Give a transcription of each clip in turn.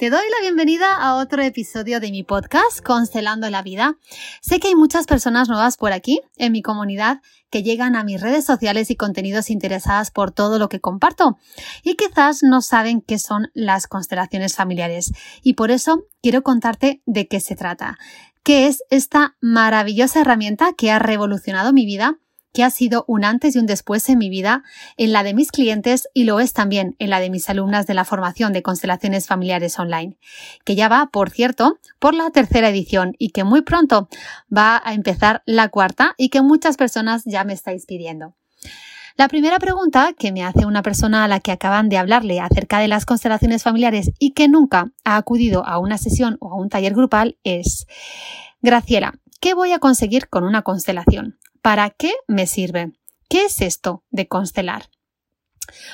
te doy la bienvenida a otro episodio de mi podcast, Constelando la Vida. Sé que hay muchas personas nuevas por aquí, en mi comunidad, que llegan a mis redes sociales y contenidos interesadas por todo lo que comparto y quizás no saben qué son las constelaciones familiares. Y por eso quiero contarte de qué se trata, qué es esta maravillosa herramienta que ha revolucionado mi vida que ha sido un antes y un después en mi vida, en la de mis clientes y lo es también en la de mis alumnas de la formación de constelaciones familiares online, que ya va, por cierto, por la tercera edición y que muy pronto va a empezar la cuarta y que muchas personas ya me estáis pidiendo. La primera pregunta que me hace una persona a la que acaban de hablarle acerca de las constelaciones familiares y que nunca ha acudido a una sesión o a un taller grupal es, Graciela, ¿qué voy a conseguir con una constelación? ¿Para qué me sirve? ¿Qué es esto de constelar?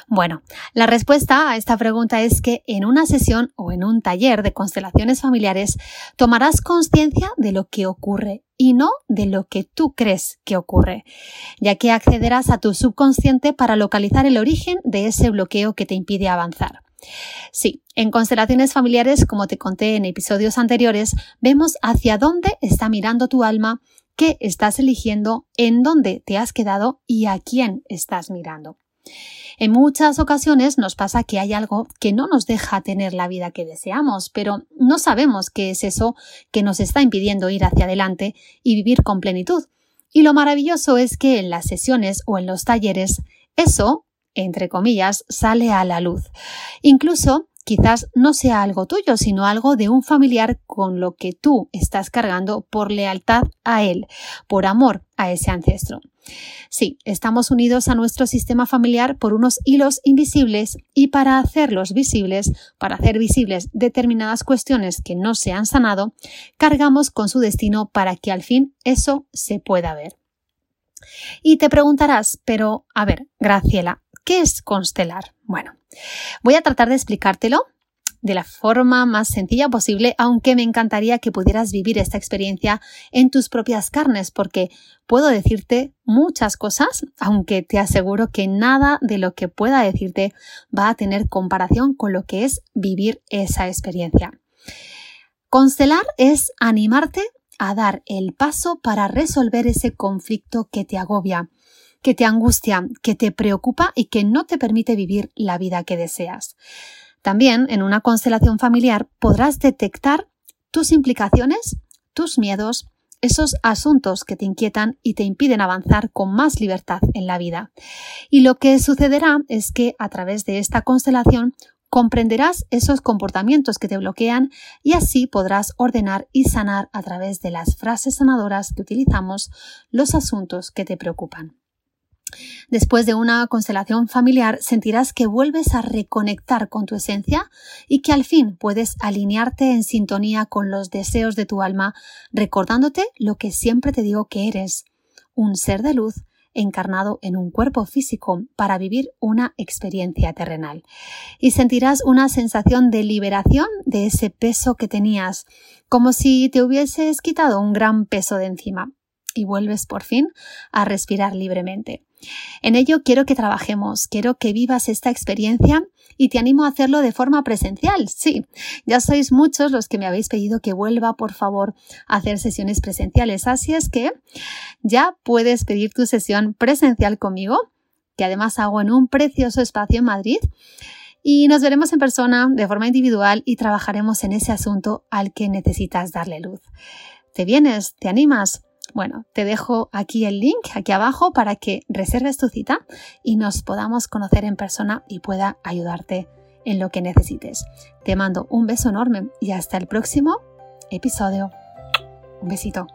Bueno, la respuesta a esta pregunta es que en una sesión o en un taller de constelaciones familiares tomarás conciencia de lo que ocurre y no de lo que tú crees que ocurre, ya que accederás a tu subconsciente para localizar el origen de ese bloqueo que te impide avanzar. Sí, en constelaciones familiares, como te conté en episodios anteriores, vemos hacia dónde está mirando tu alma qué estás eligiendo, en dónde te has quedado y a quién estás mirando. En muchas ocasiones nos pasa que hay algo que no nos deja tener la vida que deseamos, pero no sabemos qué es eso que nos está impidiendo ir hacia adelante y vivir con plenitud. Y lo maravilloso es que en las sesiones o en los talleres eso, entre comillas, sale a la luz. Incluso quizás no sea algo tuyo, sino algo de un familiar con lo que tú estás cargando por lealtad a él, por amor a ese ancestro. Sí, estamos unidos a nuestro sistema familiar por unos hilos invisibles y para hacerlos visibles, para hacer visibles determinadas cuestiones que no se han sanado, cargamos con su destino para que al fin eso se pueda ver. Y te preguntarás, pero a ver, Graciela, ¿qué es constelar? Bueno, Voy a tratar de explicártelo de la forma más sencilla posible, aunque me encantaría que pudieras vivir esta experiencia en tus propias carnes, porque puedo decirte muchas cosas, aunque te aseguro que nada de lo que pueda decirte va a tener comparación con lo que es vivir esa experiencia. Constelar es animarte a dar el paso para resolver ese conflicto que te agobia, que te angustia, que te preocupa y que no te permite vivir la vida que deseas. También en una constelación familiar podrás detectar tus implicaciones, tus miedos, esos asuntos que te inquietan y te impiden avanzar con más libertad en la vida. Y lo que sucederá es que a través de esta constelación comprenderás esos comportamientos que te bloquean y así podrás ordenar y sanar a través de las frases sanadoras que utilizamos los asuntos que te preocupan. Después de una constelación familiar sentirás que vuelves a reconectar con tu esencia y que al fin puedes alinearte en sintonía con los deseos de tu alma, recordándote lo que siempre te digo que eres, un ser de luz encarnado en un cuerpo físico para vivir una experiencia terrenal. Y sentirás una sensación de liberación de ese peso que tenías, como si te hubieses quitado un gran peso de encima y vuelves por fin a respirar libremente. En ello quiero que trabajemos, quiero que vivas esta experiencia y te animo a hacerlo de forma presencial. Sí, ya sois muchos los que me habéis pedido que vuelva, por favor, a hacer sesiones presenciales. Así es que ya puedes pedir tu sesión presencial conmigo, que además hago en un precioso espacio en Madrid. Y nos veremos en persona de forma individual y trabajaremos en ese asunto al que necesitas darle luz. ¿Te vienes? ¿Te animas? Bueno, te dejo aquí el link, aquí abajo, para que reserves tu cita y nos podamos conocer en persona y pueda ayudarte en lo que necesites. Te mando un beso enorme y hasta el próximo episodio. Un besito.